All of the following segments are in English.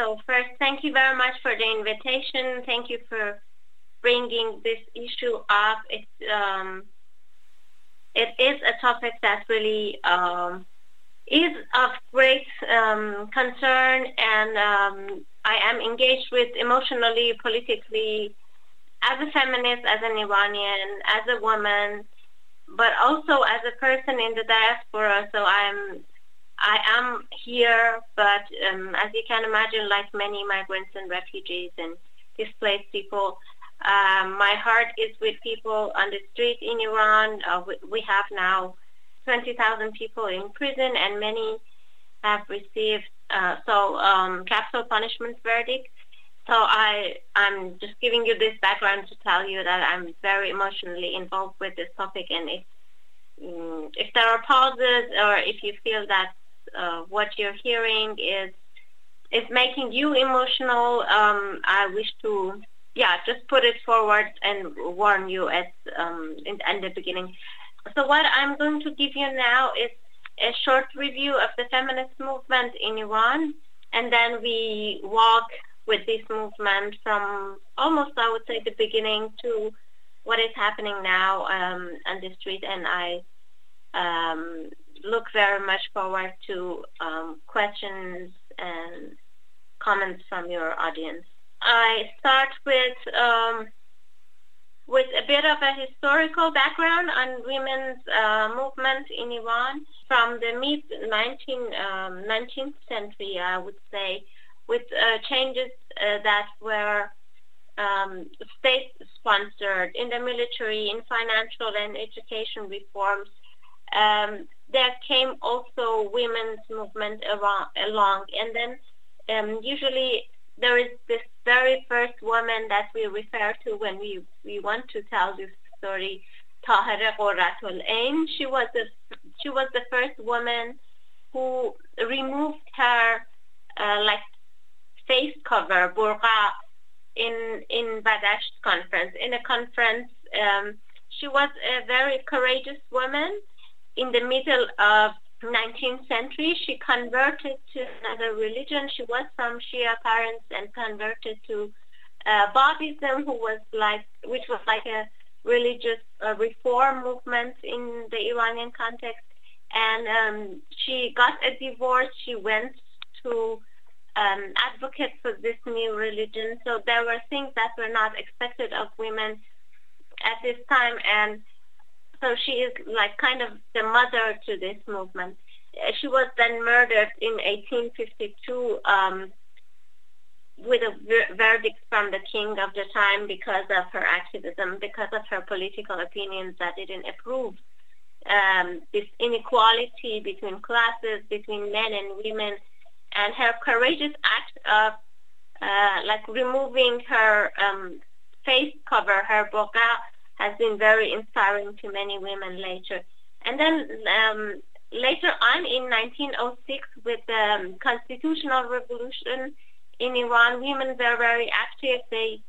so first, thank you very much for the invitation. Thank you for bringing this issue up. It's um, it is a topic that really um, is of great um, concern, and um, I am engaged with emotionally, politically, as a feminist, as an Iranian, as a woman, but also as a person in the diaspora. So I'm I am here, but um, as you can imagine, like many migrants and refugees and displaced people, um, my heart is with people on the street in Iran. Uh, we, have now 20,000 people in prison, and many have received uh, so um, capital punishment verdict. So I, I'm just giving you this background to tell you that I'm very emotionally involved with this topic, and if mm, if there are pauses or if you feel that uh, what you're hearing is is making you emotional, um, I wish to yeah just put it forward and warn you at um, in, in the beginning. So what I'm going to give you now is a short review of the feminist movement in Iran, and then we walk with this movement from almost I would say the beginning to what is happening now um, on the street, and I um, look very much forward to um, questions and comments from your audience. I start with um, with a bit of a historical background on women's uh, movement in Iran from the mid 19, um, 19th century, I would say, with uh, changes uh, that were um, state-sponsored in the military, in financial and education reforms um, there came also women's movement around, along, and then um, usually there is this very first woman that we refer to when we, we want to tell this story, Tahira Qurratul Ain. She was she was the first woman who removed her uh, like face cover burqa in in Badasht conference. In a conference, um, she was a very courageous woman in the middle of 19th century, she converted to another religion. She was from Shia parents and converted to uh, Babism, who was like, which was like a religious uh, reform movement in the Iranian context. And um, she got a divorce. She went to um, advocate for this new religion. So there were things that were not expected of women at this time, and so she is like kind of the mother to this movement. Uh, she was then murdered in 1852 um, with a ver- verdict from the king of the time because of her activism, because of her political opinions that didn't approve um, this inequality between classes, between men and women, and her courageous act of uh, like removing her um, face cover, her burqa, has been very inspiring to many women later. And then um, later on in 1906, with the constitutional revolution in Iran, women were very active. They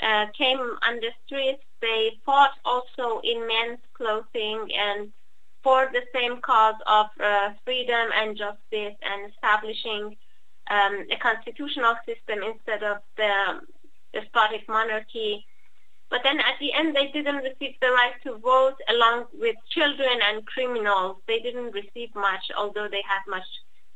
uh, came on the streets. They fought also in men's clothing and for the same cause of uh, freedom and justice and establishing um, a constitutional system instead of the despotic monarchy but then at the end, they didn't receive the right to vote along with children and criminals. They didn't receive much, although they had much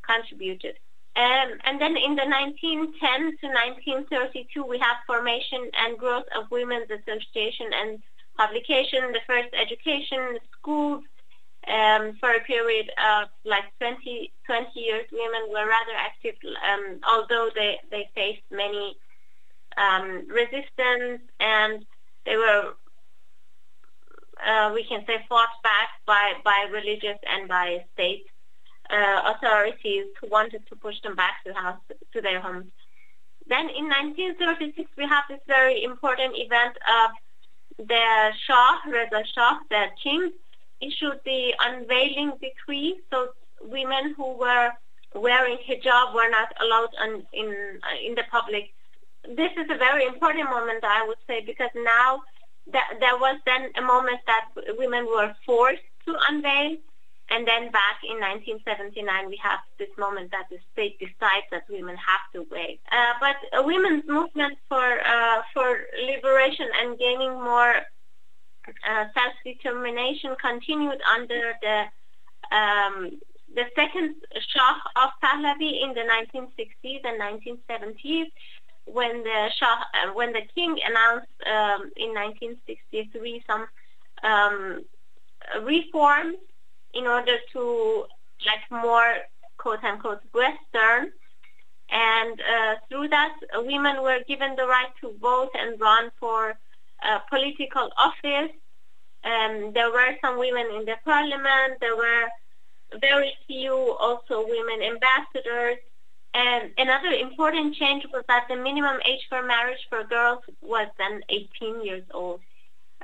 contributed. Um, and then in the 1910 to 1932, we have formation and growth of women's association and publication, the first education, schools. Um, for a period of like 20, 20 years, women were rather active, um, although they, they faced many um, resistance and they were, uh, we can say, fought back by, by religious and by state uh, authorities who wanted to push them back to, house, to their homes. Then in 1936, we have this very important event of the Shah, Reza Shah, the king, issued the unveiling decree. So women who were wearing hijab were not allowed on, in, uh, in the public this is a very important moment, I would say, because now that there was then a moment that women were forced to unveil And then back in 1979, we have this moment that the state decides that women have to wait. Uh, but a women's movement for uh, for liberation and gaining more uh, self-determination continued under the um, the second Shah of Pahlavi in the 1960s and 1970s, when the Shah, uh, when the king announced um, in 1963 some um, reforms in order to like more quote unquote Western. And uh, through that, women were given the right to vote and run for uh, political office. Um, there were some women in the parliament. There were very few also women ambassadors. And another important change was that the minimum age for marriage for girls was then 18 years old,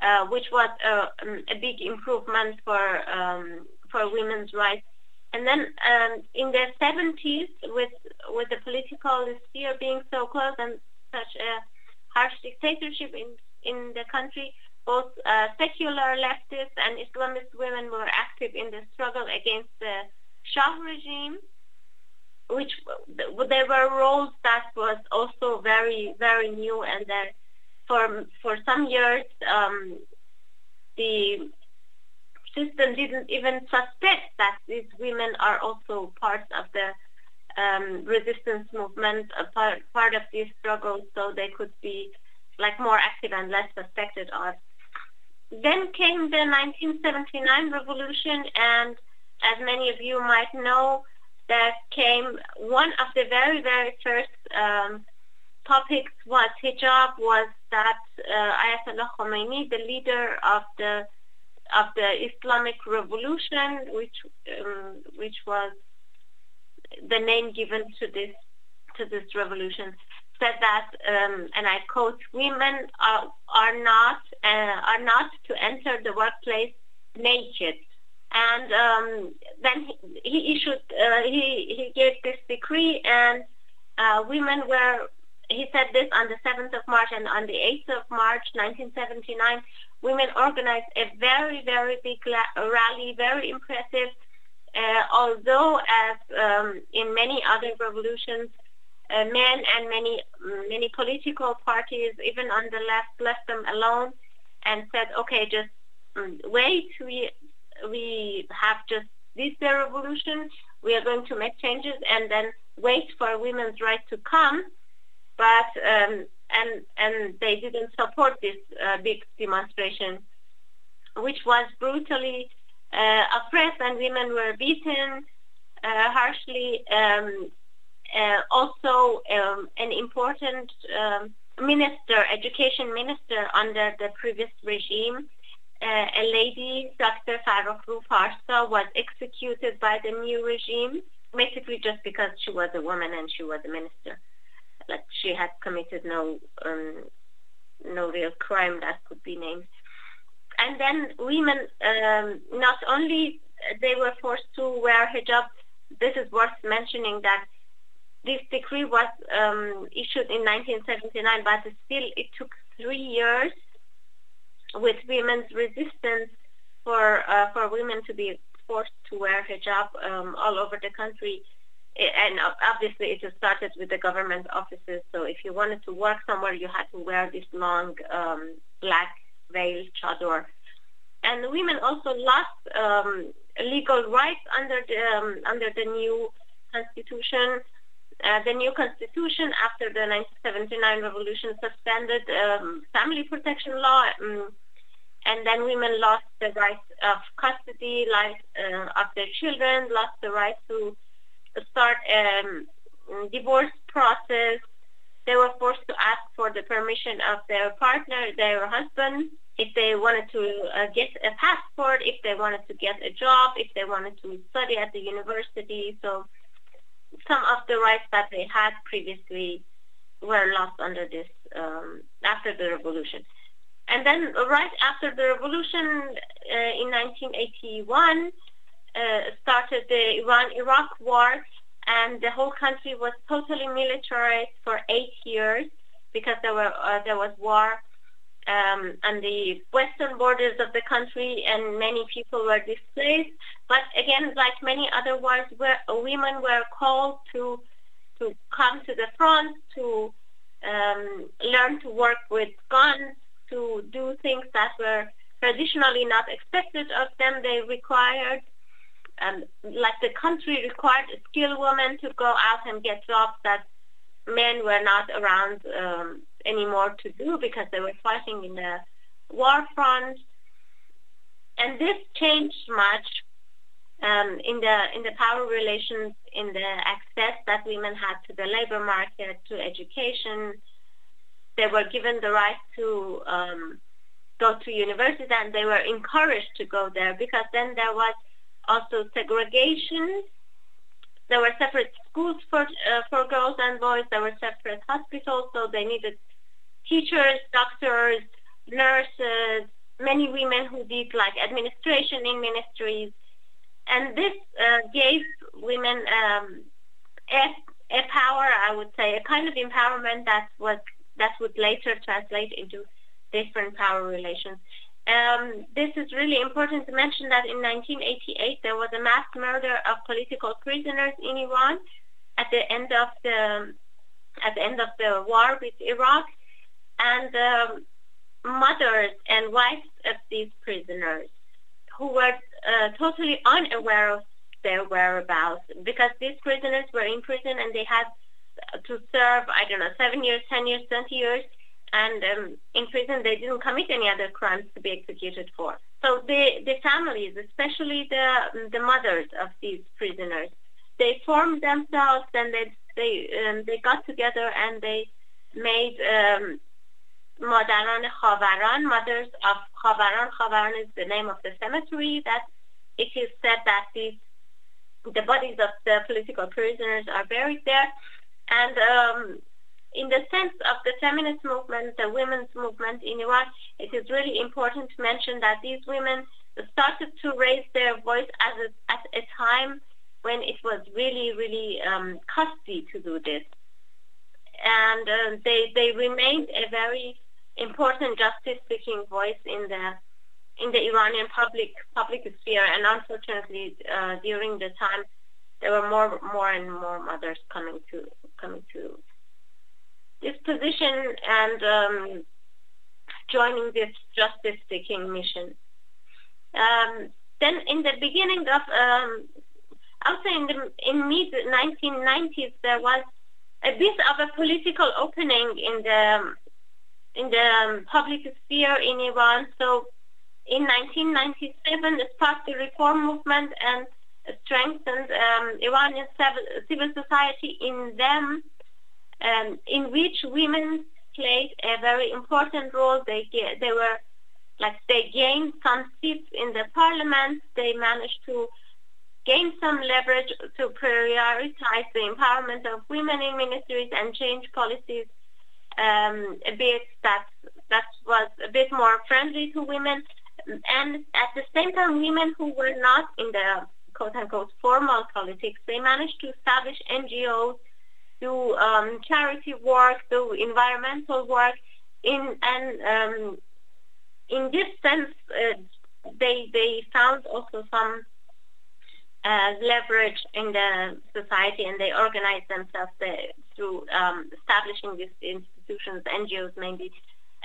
uh, which was a, um, a, big improvement for um, for women's rights. And then um, in the 70s, with with the political sphere being so close and such a harsh dictatorship in in the country, both uh, secular leftists and Islamist women were active in the struggle against the Shah regime, which there were roles that was also very, very new, and that for for some years um, the system didn't even suspect that these women are also part of the um, resistance movement, a part, part of these struggles, so they could be like more active and less suspected of. Then came the 1979 revolution, and as many of you might know, that came one of the very, very first um, topics was hijab, was that uh, Ayatollah Khomeini, the leader of the of the Islamic Revolution, which um, which was the name given to this to this revolution, said that, um, and I quote, "Women are are not uh, are not to enter the workplace naked." And um, then he, he issued uh, he he gave this decree, and uh, women were. He said this on the 7th of March and on the 8th of March 1979. Women organized a very very big rally, very impressive. Uh, although, as um, in many other revolutions, uh, men and many many political parties, even on the left, left them alone and said, okay, just um, wait. We we have just this revolution. We are going to make changes and then wait for women's right to come. But um, and and they didn't support this uh, big demonstration, which was brutally uh, oppressed and women were beaten uh, harshly. Um, uh, also um, an important um, minister, education minister under the previous regime, a lady, Dr. Farrokhroo Parsa, was executed by the new regime, basically just because she was a woman and she was a minister. Like she had committed no um, no real crime that could be named. And then women, um, not only they were forced to wear hijab, this is worth mentioning that this decree was um, issued in 1979, but still it took three years with women's resistance for uh, for women to be forced to wear hijab um, all over the country. And obviously, it started with the government offices. So if you wanted to work somewhere, you had to wear this long um, black veil chador. And women also lost um, legal rights under the um, under the new constitution. Uh, the new constitution after the 1979 revolution suspended um, family protection law, um, and then women lost the right of custody, like uh, of their children, lost the right to start a um, divorce process. They were forced to ask for the permission of their partner, their husband, if they wanted to uh, get a passport, if they wanted to get a job, if they wanted to study at the university. So some of the rights that they had previously were lost under this um, after the revolution. And then right after the revolution uh, in 1981 uh, started the Iran-Iraq war and the whole country was totally militarized for eight years because there were uh, there was war um, on the western borders of the country, and many people were displaced. But again, like many other wars, where women were called to to come to the front, to um, learn to work with guns, to do things that were traditionally not expected of them. They required, um, like the country required skilled women to go out and get jobs that men were not around um, anymore to do because they were fighting in the war front. And this changed much um, in the in the power relations, in the access that women had to the labor market, to education. They were given the right to um, go to university, and they were encouraged to go there because then there was also segregation there were separate schools for uh, for girls and boys. There were separate hospitals, so they needed teachers, doctors, nurses, many women who did like administration in ministries, and this uh, gave women um, a, a power, I would say, a kind of empowerment that was that would later translate into different power relations. Um, this is really important to mention that in 1988 there was a mass murder of political prisoners in Iran at the end of the at the end of the war with Iraq, and um, mothers and wives of these prisoners who were uh, totally unaware of their whereabouts because these prisoners were in prison and they had to serve I don't know seven years, ten years, twenty years and um, in prison they didn't commit any other crimes to be executed for. So the the families, especially the the mothers of these prisoners, they formed themselves and they they um, they got together and they made um, مادران خاوران, mothers of Khavaran. Khavaran is the name of the cemetery that it is said that these the bodies of the political prisoners are buried there. And um, in the sense of the feminist movement, the women's movement in Iran, it is really important to mention that these women started to raise their voice at a, at a time when it was really, really um, costly to do this. And uh, they, they remained a very important justice-seeking voice in the in the Iranian public public sphere. And unfortunately, uh, during the time, there were more more and more mothers coming to coming to this position and um, joining this justice-seeking mission. Um, then in the beginning of, um, also in the in mid 1990s, there was a bit of a political opening in the in the um, public sphere in Iran. So in 1997, it sparked the reform movement and strengthened um, Iranian civil society in them um, in which women played a very important role. They they were like they gained some seats in the parliament. They managed to gain some leverage to prioritize the empowerment of women in ministries and change policies um, a bit that that was a bit more friendly to women. And at the same time, women who were not in the quote unquote formal politics, they managed to establish NGOs do um, charity work, do environmental work. In and um, in this sense, uh, they they found also some uh, leverage in the society, and they organized themselves uh, through um, establishing these institutions, NGOs mainly.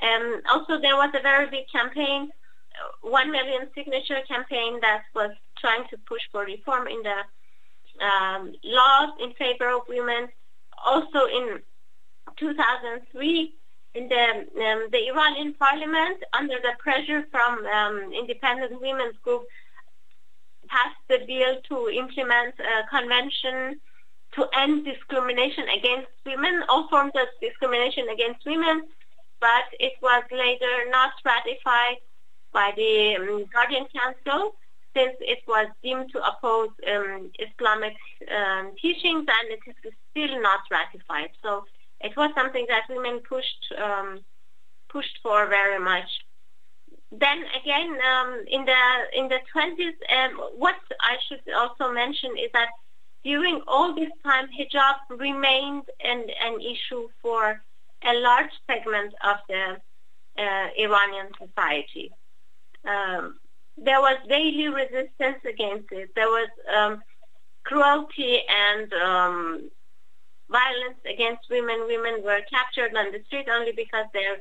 Um, also, there was a very big campaign, uh, one million signature campaign that was trying to push for reform in the um, laws in favor of women also in 2003, in the, um, the Iranian parliament, under the pressure from um, independent women's group, passed the bill to implement a convention to end discrimination against women, all forms of discrimination against women, but it was later not ratified by the um, Guardian Council since it was deemed to oppose um, Islamic um, teachings and it is still not ratified. So it was something that women pushed um, pushed for very much. Then again, um, in the in the 20s, um, what I should also mention is that during all this time, hijab remained an, an issue for a large segment of the uh, Iranian society. Um, there was daily resistance against it. There was um, cruelty and um, violence against women. Women were captured on the street only because their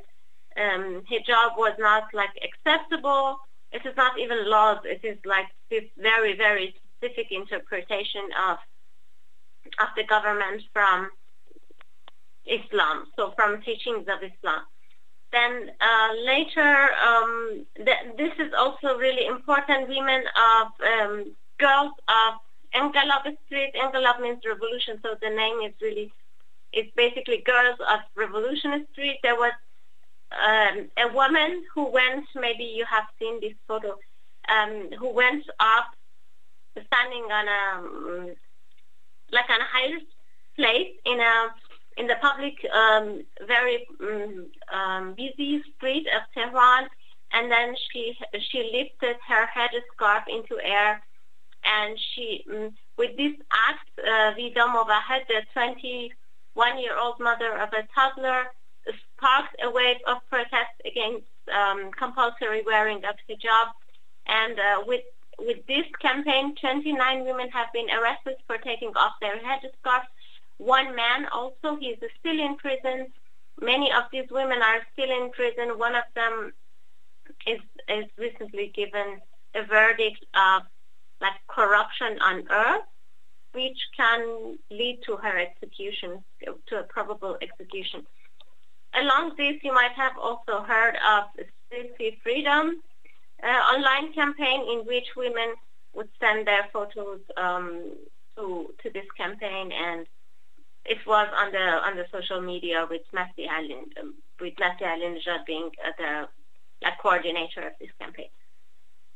um, hijab was not like acceptable. It is not even laws. It is like this very, very specific interpretation of of the government from Islam, so from teachings of Islam. Then uh, later, um, th- this is also really important. Women of um, girls of Enghelab Street. Enghelab means revolution, so the name is really it's basically girls of Revolution Street. There was um, a woman who went. Maybe you have seen this photo. Um, who went up, standing on a um, like on a higher place in a in the public, um, very um, um, busy street of Tehran, and then she she lifted her headscarf into air, and she um, with this act, uh, Vida Movahed, the 21-year-old mother of a toddler, sparked a wave of protest against um, compulsory wearing of hijab, and uh, with with this campaign, 29 women have been arrested for taking off their headscarves one man also, he's still in prison. Many of these women are still in prison. One of them is, is recently given a verdict of like corruption on earth, which can lead to her execution, to a probable execution. Along this, you might have also heard of Stealthy Freedom online campaign in which women would send their photos um, to to this campaign and it was on the on the social media with Masih Alin, um, with Masih Alinejad being uh, the like, coordinator of this campaign.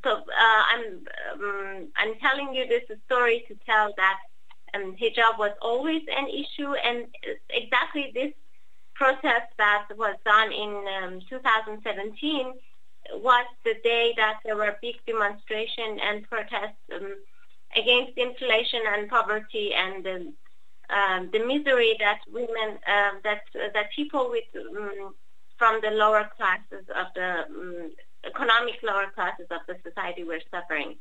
So uh, I'm um, I'm telling you this story to tell that um, hijab was always an issue, and exactly this protest that was done in um, 2017 was the day that there were big demonstration and protests um, against inflation and poverty and um, the misery that women, uh, that uh, that people with um, from the lower classes of the um, economic lower classes of the society were suffering.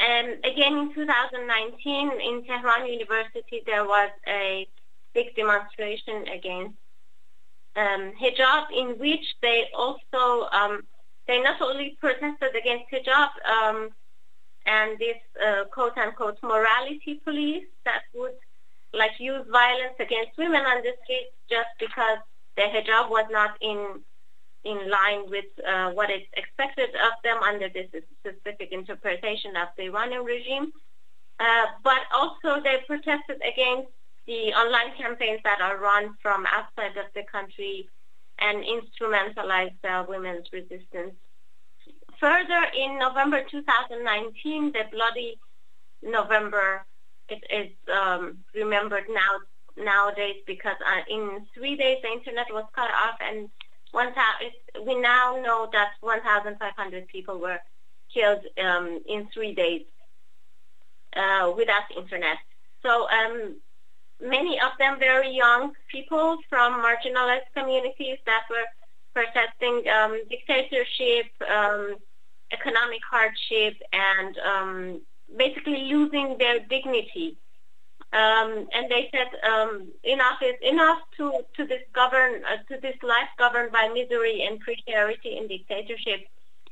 And again, in 2019, in Tehran University, there was a big demonstration against um, hijab, in which they also um, they not only protested against hijab um, and this uh, quote unquote morality police that would like use violence against women on the streets just because their hijab was not in in line with uh, what is expected of them under this specific interpretation of the Iranian regime. Uh, but also they protested against the online campaigns that are run from outside of the country and instrumentalize uh, women's resistance Further, in November 2019, the bloody November is um, remembered now nowadays because uh, in three days the internet was cut off and one we now know that 1,500 people were killed um, in three days uh, without internet. So um, many of them very young people from marginalized communities that were protesting um, dictatorship, um, economic hardship, and um, basically losing their dignity. Um, and they said um, enough is enough to to this govern uh, to this life governed by misery and precarity and dictatorship.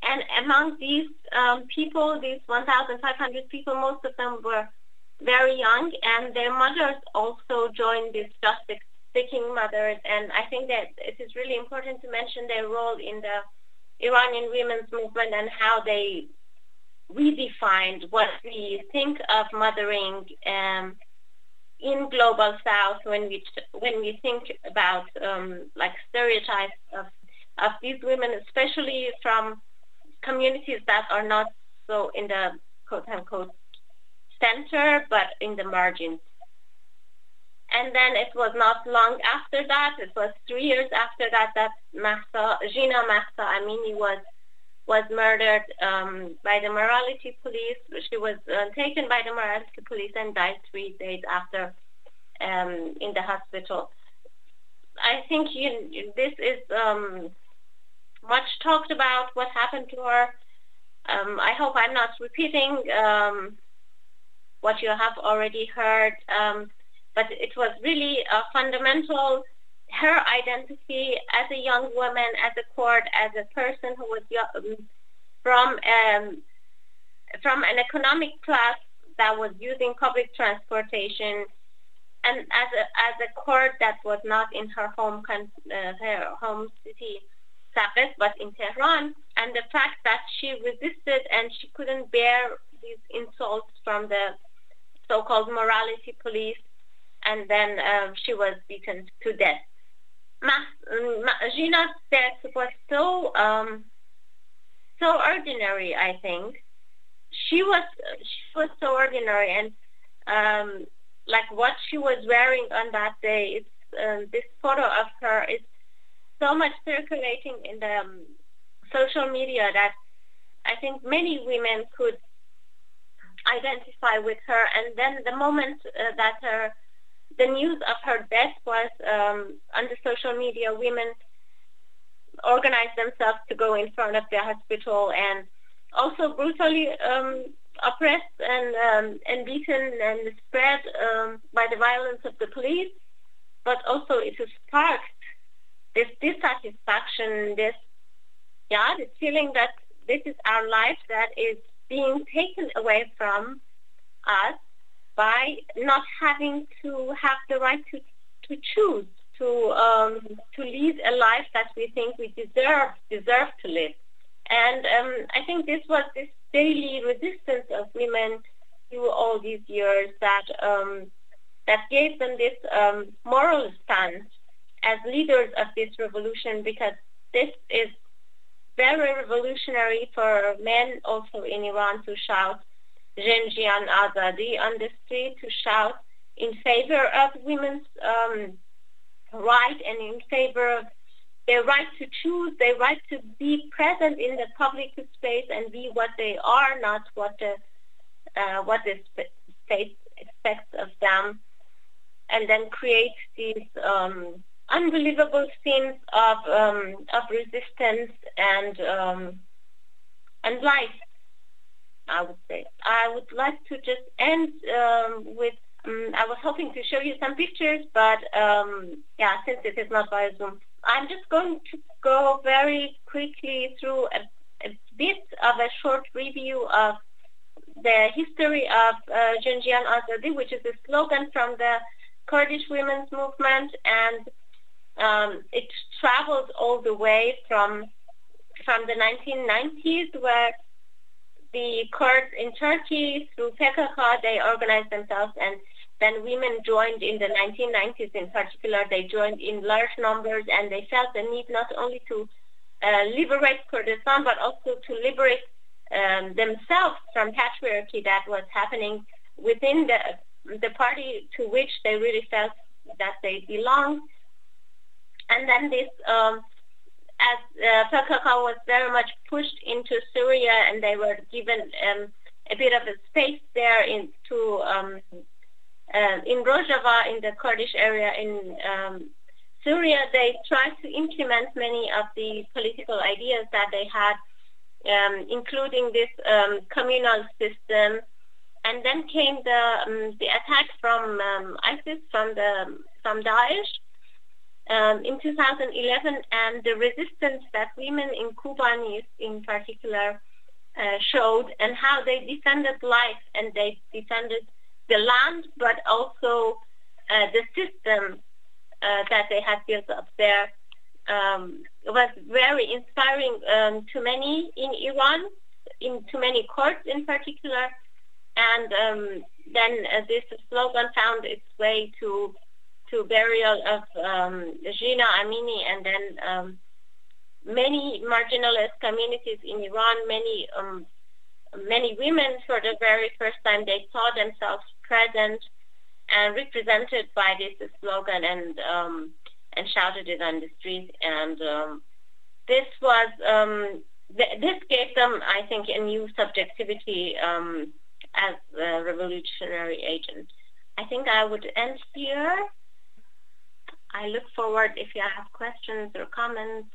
And among these um, people, these 1,500 people, most of them were very young, and their mothers also joined this justice seeking mothers, and I think that it is really important to mention their role in the Iranian women's movement and how they redefined what we think of mothering um, in global south when we when we think about um, like stereotypes of of these women, especially from communities that are not so in the quote unquote center, but in the margins. And then it was not long after that, it was three years after that, that Mahsa, Jina Mahsa Amini was was murdered um, by the morality police. She was uh, taken by the morality police and died three days after um, in the hospital. I think you, this is um, much talked about what happened to her. Um, I hope I'm not repeating um, what you have already heard, um, but it was really a fundamental her identity as a young woman, as a Kurd, as a person who was young, from um, from an economic class that was using public transportation, and as a as a Kurd that was not in her home uh, her home city, Saqqez, but in Tehran, and the fact that she resisted and she couldn't bear these insults from the so-called morality police, and then um, she was beaten to death. Ma Gina's death was so um, so ordinary. I think she was she was so ordinary, and um, like what she was wearing on that day. It's um, this photo of her is so much circulating in the um, social media that I think many women could identify with her. And then the moment uh, that her the news of her death was um, the social media, women organized themselves to go in front of the hospital and also brutally um, oppressed and um, and beaten and spread um, by the violence of the police. But also it sparked this dissatisfaction, this yeah, this feeling that this is our life that is being taken away from us by not having to have the right to to choose to um, to lead a life that we think we deserve deserve to live. And um, I think this was this daily resistance of women through all these years that um, that gave them this um, moral stance as leaders of this revolution because this is very revolutionary for men also in Iran to shout Jin Jiyan Azadi on the street to shout in favor of women's um, right and in favor of their right to choose, their right to be present in the public space and be what they are, not what the uh, what the state expects of them, and then create these um, unbelievable scenes of um, of resistance and um, and life. I would say. I would like to just end um, with. Um, I was hoping to show you some pictures, but um, yeah, since it is not via Zoom, I'm just going to go very quickly through a, a bit of a short review of the history of uh, Azadi, which is a slogan from the Kurdish women's movement, and um, it travels all the way from from the 1990s, where the Kurds in Turkey, through PKK, they organized themselves and then women joined in the 1990s in particular. They joined in large numbers and they felt the need not only to uh, liberate Kurdistan but also to liberate um, themselves from patriarchy that was happening within the, the party to which they really felt that they belonged. And then this um, as uh, PKK was very much pushed into Syria and they were given um, a bit of a space there in, to, um, uh, in Rojava, in the Kurdish area in um, Syria, they tried to implement many of the political ideas that they had, um, including this um, communal system. And then came the, um, the attack from ISIS, from, the, from Daesh, um, in 2011 and the resistance that women in Kobani in particular uh, showed and how they defended life and they defended the land but also uh, the system uh, that they had built up there um, was very inspiring um, to many in Iran, in to many Kurds in particular. And um, then uh, this slogan found its way to to burial of um, Jina Amini and then um, many marginalized communities in Iran, many um, many women for the very first time they saw themselves present and represented by this slogan and um, and shouted it on the street and um, this was um, th- this gave them I think a new subjectivity um, as a revolutionary agent. I think I would end here. I look forward if you have questions or comments.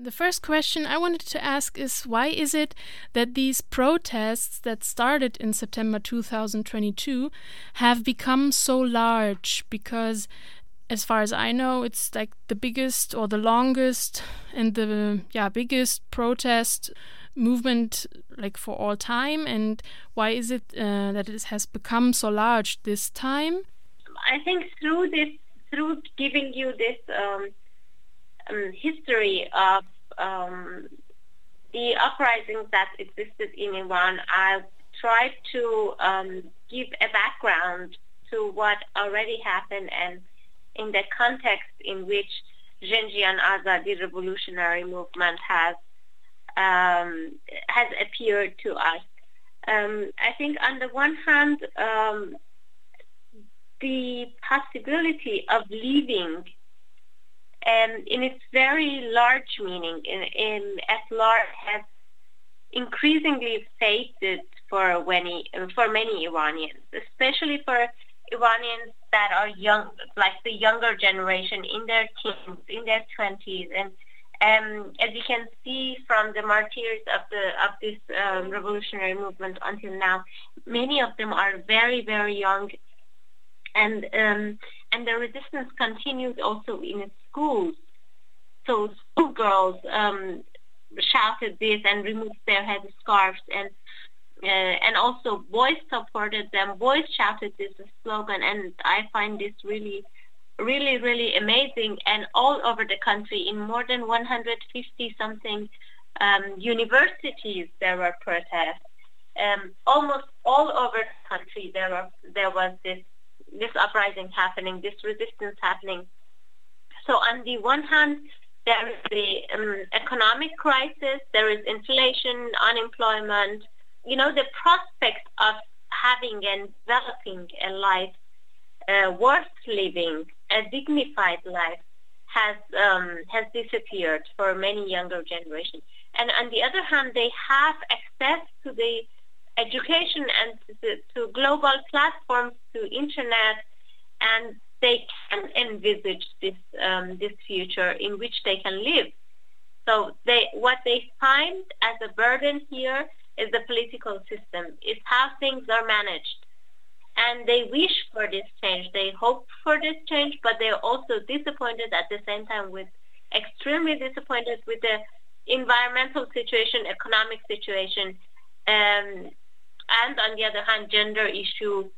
The first question I wanted to ask is why is it that these protests that started in September 2022 have become so large? Because as far as I know, it's like the biggest or the longest and the yeah biggest protest movement like for all time. And why is it uh, that it has become so large this time? I think through this, through giving you this. Um, um, history of um, the uprisings that existed in Iran, I tried to um, give a background to what already happened and in the context in which Jin Jiyan Azadi revolutionary movement has um, has appeared to us. Um, I think on the one hand, the possibility of leaving and in its very large meaning, in, in at large, has increasingly faded for many for many Iranians, especially for Iranians that are young, like the younger generation, in their teens, in their twenties, and um, as you can see from the martyrs of the of this um, revolutionary movement until now, many of them are very very young, and um, and the resistance continued also in schools. So schoolgirls um, shouted this and removed their head scarves, and uh, and also boys supported them. Boys shouted this slogan, and I find this really, really, really amazing. And all over the country, in more than 150 something um, universities, there were protests. Um, almost all over the country, there were there was this this uprising happening, this resistance happening. So on the one hand, there is the um, economic crisis, there is inflation, unemployment. You know, the prospect of having and developing a life uh, worth living, a dignified life, has um, has disappeared for many younger generations. And on the other hand, they have access to the education and to, global platforms, to internet, and they can envisage this um, this future in which they can live. So they what they find as a burden here is the political system, is how things are managed. And they wish for this change. They hope for this change, but they're also disappointed at the same time with extremely disappointed with the environmental situation, economic situation, um, and on the other hand, gender issue,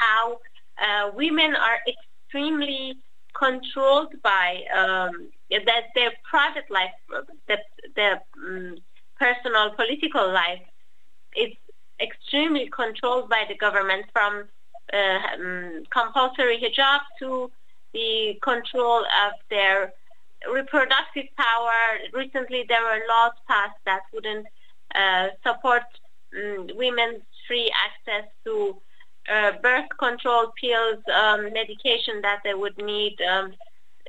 how uh, women are extremely controlled by um, that their private life, that their um, personal political life is extremely controlled by the government from uh, um, compulsory hijab to the control of their reproductive power. Recently, there were laws passed that wouldn't uh, support um, women's free access to uh, birth control pills, um, medication that they would need, um,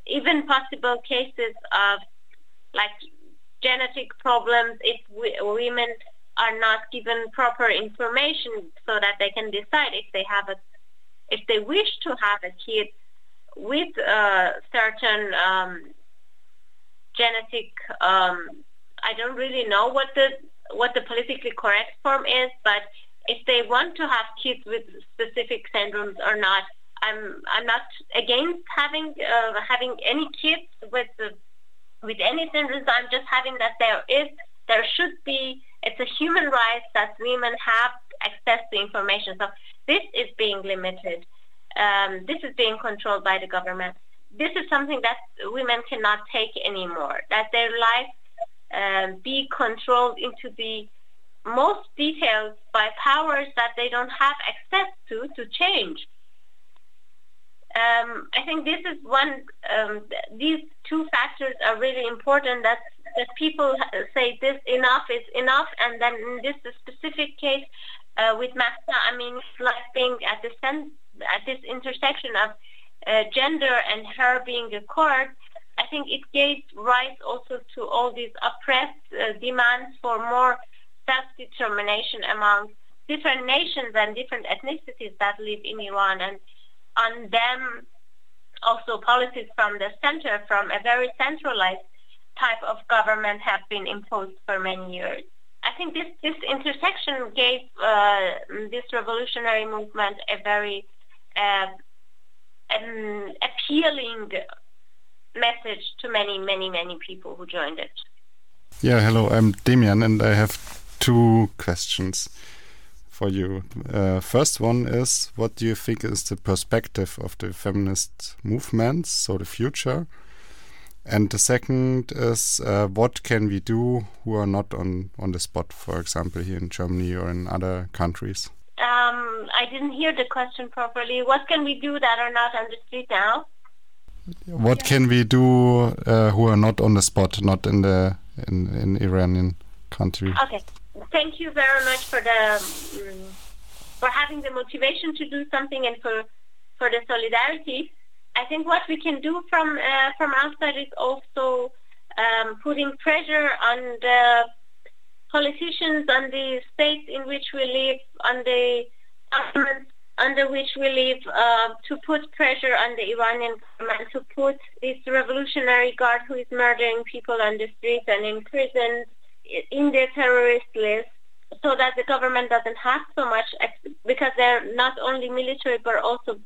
even possible cases of like genetic problems if we, women are not given proper information so that they can decide if they have a if they wish to have a kid with uh, certain um, genetic um, I don't really know what the what the politically correct form is, but if they want to have kids with specific syndromes or not, I'm I'm not against having uh, having any kids with with any syndromes. I'm just having that there is there should be it's a human right that women have access to information. So this is being limited. Um, this is being controlled by the government. This is something that women cannot take anymore. That their life um, be controlled into the most details by powers that they don't have access to to change. Um, I think this is one. Um, these two factors are really important. That that people say this enough is enough, and then in this specific case uh, with Mahsa, I mean, like being at the cent- at this intersection of uh, gender and her being a Kurd, I think it gave rise also to all these oppressed uh, demands for more self-determination among different nations and different ethnicities that live in Iran, and on them also policies from the center, from a very centralized type of government have been imposed for many years. I think this, this intersection gave uh, this revolutionary movement a very uh, um, appealing message to many, many, many people who joined it. Yeah, hello, I'm Demian, and I have two questions for you. Uh, first one is what do you think is the perspective of the feminist movements, so the future? And the second is uh, what can we do who are not on, on the spot, for example, here in Germany or in other countries? Um, I didn't hear the question properly. What can we do that are not on the street now? What yeah. can we do uh, who are not on the spot, not in the in, in Iranian country? Okay, thank you very much for the um, for having the motivation to do something and for for the solidarity. I think what we can do from uh, from outside is also um, putting pressure on the politicians, on the states in which we live, on the governments under which we live, uh, to put pressure on the Iranian government to put this revolutionary guard who is murdering people on the streets and in in their terrorist list so that the government doesn't have so much because they're not only military but also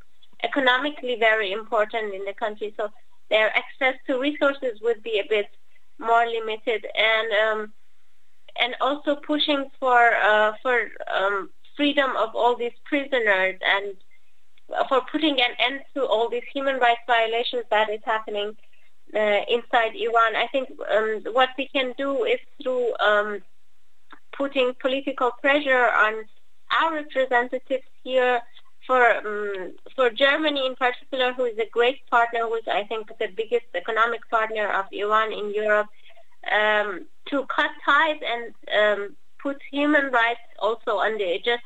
economically very important in the country. So their access to resources would be a bit more limited, and um, and also pushing for uh, for um, freedom of all these prisoners and for putting an end to all these human rights violations that is happening uh, inside Iran. I think um, what we can do is through um, putting political pressure on our representatives here for um, for Germany in particular, who is a great partner, who is I think the biggest economic partner of Iran in Europe, um, to cut ties and um, put human rights also on the just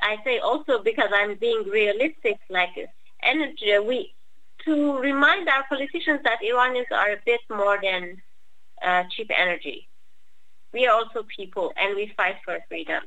I say also because I'm being realistic, like energy. We to remind our politicians that Iranians are a bit more than uh, cheap energy. We are also people, and we fight for freedom.